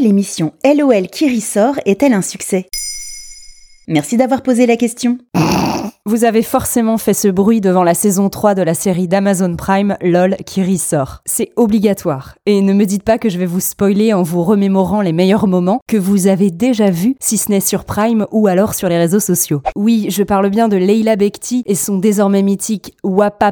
l'émission LOL qui ressort est-elle un succès? Merci d'avoir posé la question. Vous avez forcément fait ce bruit devant la saison 3 de la série d'Amazon Prime LOL qui ressort. C'est obligatoire. Et ne me dites pas que je vais vous spoiler en vous remémorant les meilleurs moments que vous avez déjà vus, si ce n'est sur Prime ou alors sur les réseaux sociaux. Oui, je parle bien de Leila Bekti et son désormais mythique Wap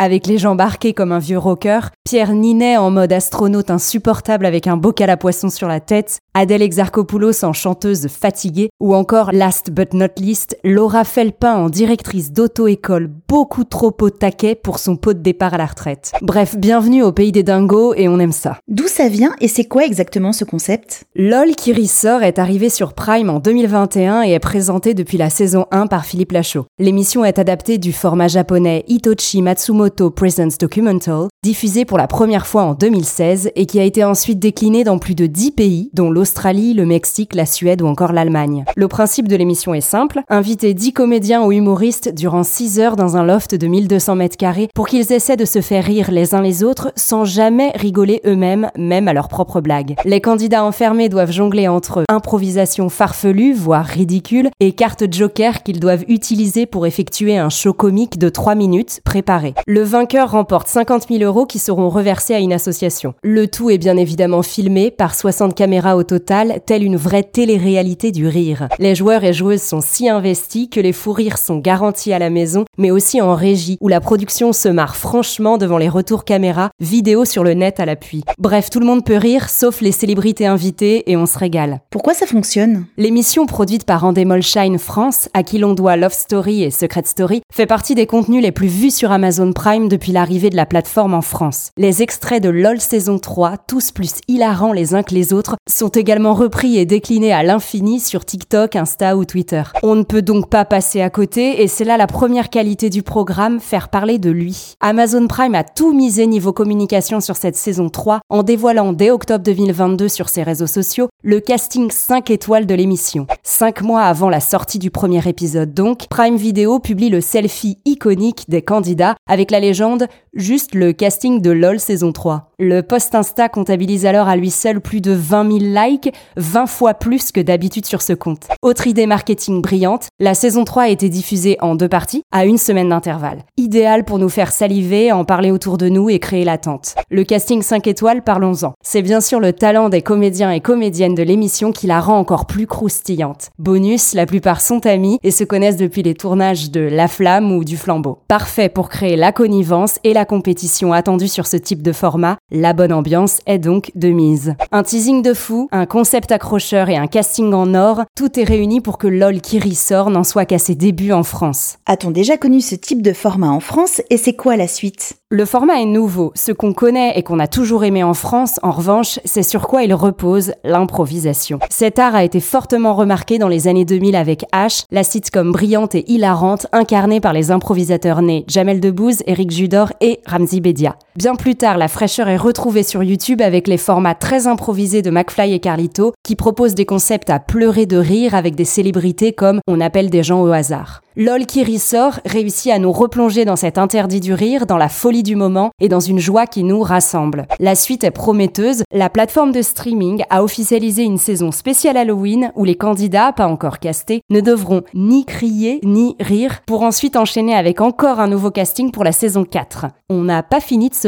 avec les jambes arquées comme un vieux rocker, Pierre Ninet en mode astronaute insupportable avec un bocal à poisson sur la tête, Adèle Exarchopoulos en chanteuse fatiguée, ou encore, last but not least, Laura Felpin en directrice d'auto-école beaucoup trop au taquet pour son pot de départ à la retraite. Bref, bienvenue au pays des dingos et on aime ça. D'où ça vient et c'est quoi exactement ce concept? LOL qui ressort est arrivé sur Prime en 2021 et est présenté depuis la saison 1 par Philippe Lachaud. L'émission est adaptée du format japonais Itochi Matsumoto Presents Documental, diffusé pour la première fois en 2016 et qui a été ensuite décliné dans plus de 10 pays, dont l'Australie, le Mexique, la Suède ou encore l'Allemagne. Le principe de l'émission est simple, inviter 10 comédiens ou humoristes durant 6 heures dans un loft de 1200 mètres carrés pour qu'ils essaient de se faire rire les uns les autres sans jamais rigoler eux-mêmes, même à leurs propres blagues. Les candidats enfermés doivent jongler entre improvisation farfelue, voire ridicule, et cartes joker qu'ils doivent utiliser pour effectuer un show comique de 3 minutes préparé. Le vainqueur remporte 50 000 euros qui seront reversés à une association. Le tout est bien évidemment filmé par 60 caméras au total, telle une vraie télé-réalité du rire. Les joueurs et joueuses sont si investis que les fous rires sont garantis à la maison, mais aussi en régie, où la production se marre franchement devant les retours caméra, vidéo sur le net à l'appui. Bref, tout le monde peut rire, sauf les célébrités invitées, et on se régale. Pourquoi ça fonctionne? L'émission produite par Endemol Shine France, à qui l'on doit Love Story et Secret Story, fait partie des contenus les plus vus sur Amazon Prime depuis l'arrivée de la plateforme en France. Les extraits de LOL saison 3, tous plus hilarants les uns que les autres, sont également repris et déclinés à l'infini sur TikTok, Insta ou Twitter. On ne peut donc pas passer à côté et c'est là la première qualité du programme, faire parler de lui. Amazon Prime a tout misé niveau communication sur cette saison 3 en dévoilant dès octobre 2022 sur ses réseaux sociaux le casting 5 étoiles de l'émission. Cinq mois avant la sortie du premier épisode donc, Prime Video publie le selfie iconique des candidats avec la légende juste le casting de LOL saison 3. Le post Insta comptabilise alors à lui seul plus de 20 000 likes, 20 fois plus que d'habitude sur ce compte. Autre idée marketing brillante, la saison 3 a été diffusée en deux parties, à une semaine d'intervalle. Idéal pour nous faire saliver, en parler autour de nous et créer l'attente. Le casting 5 étoiles, parlons-en. C'est bien sûr le talent des comédiens et comédiennes de l'émission qui la rend encore plus croustillante. Bonus, la plupart sont amis et se connaissent depuis les tournages de La Flamme ou du Flambeau. Parfait pour créer la connivence et la compétition attendue sur ce type de format, la bonne ambiance est donc de mise. Un teasing de fou, un concept accrocheur et un casting en or, tout est réuni pour que LOL qui ressort n'en soit qu'à ses débuts en France. A-t-on déjà connu ce type de format en France et c'est quoi la suite? Le format est nouveau. Ce qu'on connaît et qu'on a toujours aimé en France, en revanche, c'est sur quoi il repose, l'improvisation. Cet art a été fortement remarqué dans les années 2000 avec H, la sitcom brillante et hilarante incarnée par les improvisateurs nés Jamel Debbouze, Eric Judor et Ramzi Bedia. Bien plus tard, la fraîcheur est retrouvée sur YouTube avec les formats très improvisés de McFly et Carlito qui proposent des concepts à pleurer de rire avec des célébrités comme on appelle des gens au hasard. LOL qui ressort réussit à nous replonger dans cet interdit du rire, dans la folie du moment et dans une joie qui nous rassemble. La suite est prometteuse. La plateforme de streaming a officialisé une saison spéciale Halloween où les candidats, pas encore castés, ne devront ni crier ni rire pour ensuite enchaîner avec encore un nouveau casting pour la saison 4. On n'a pas fini de se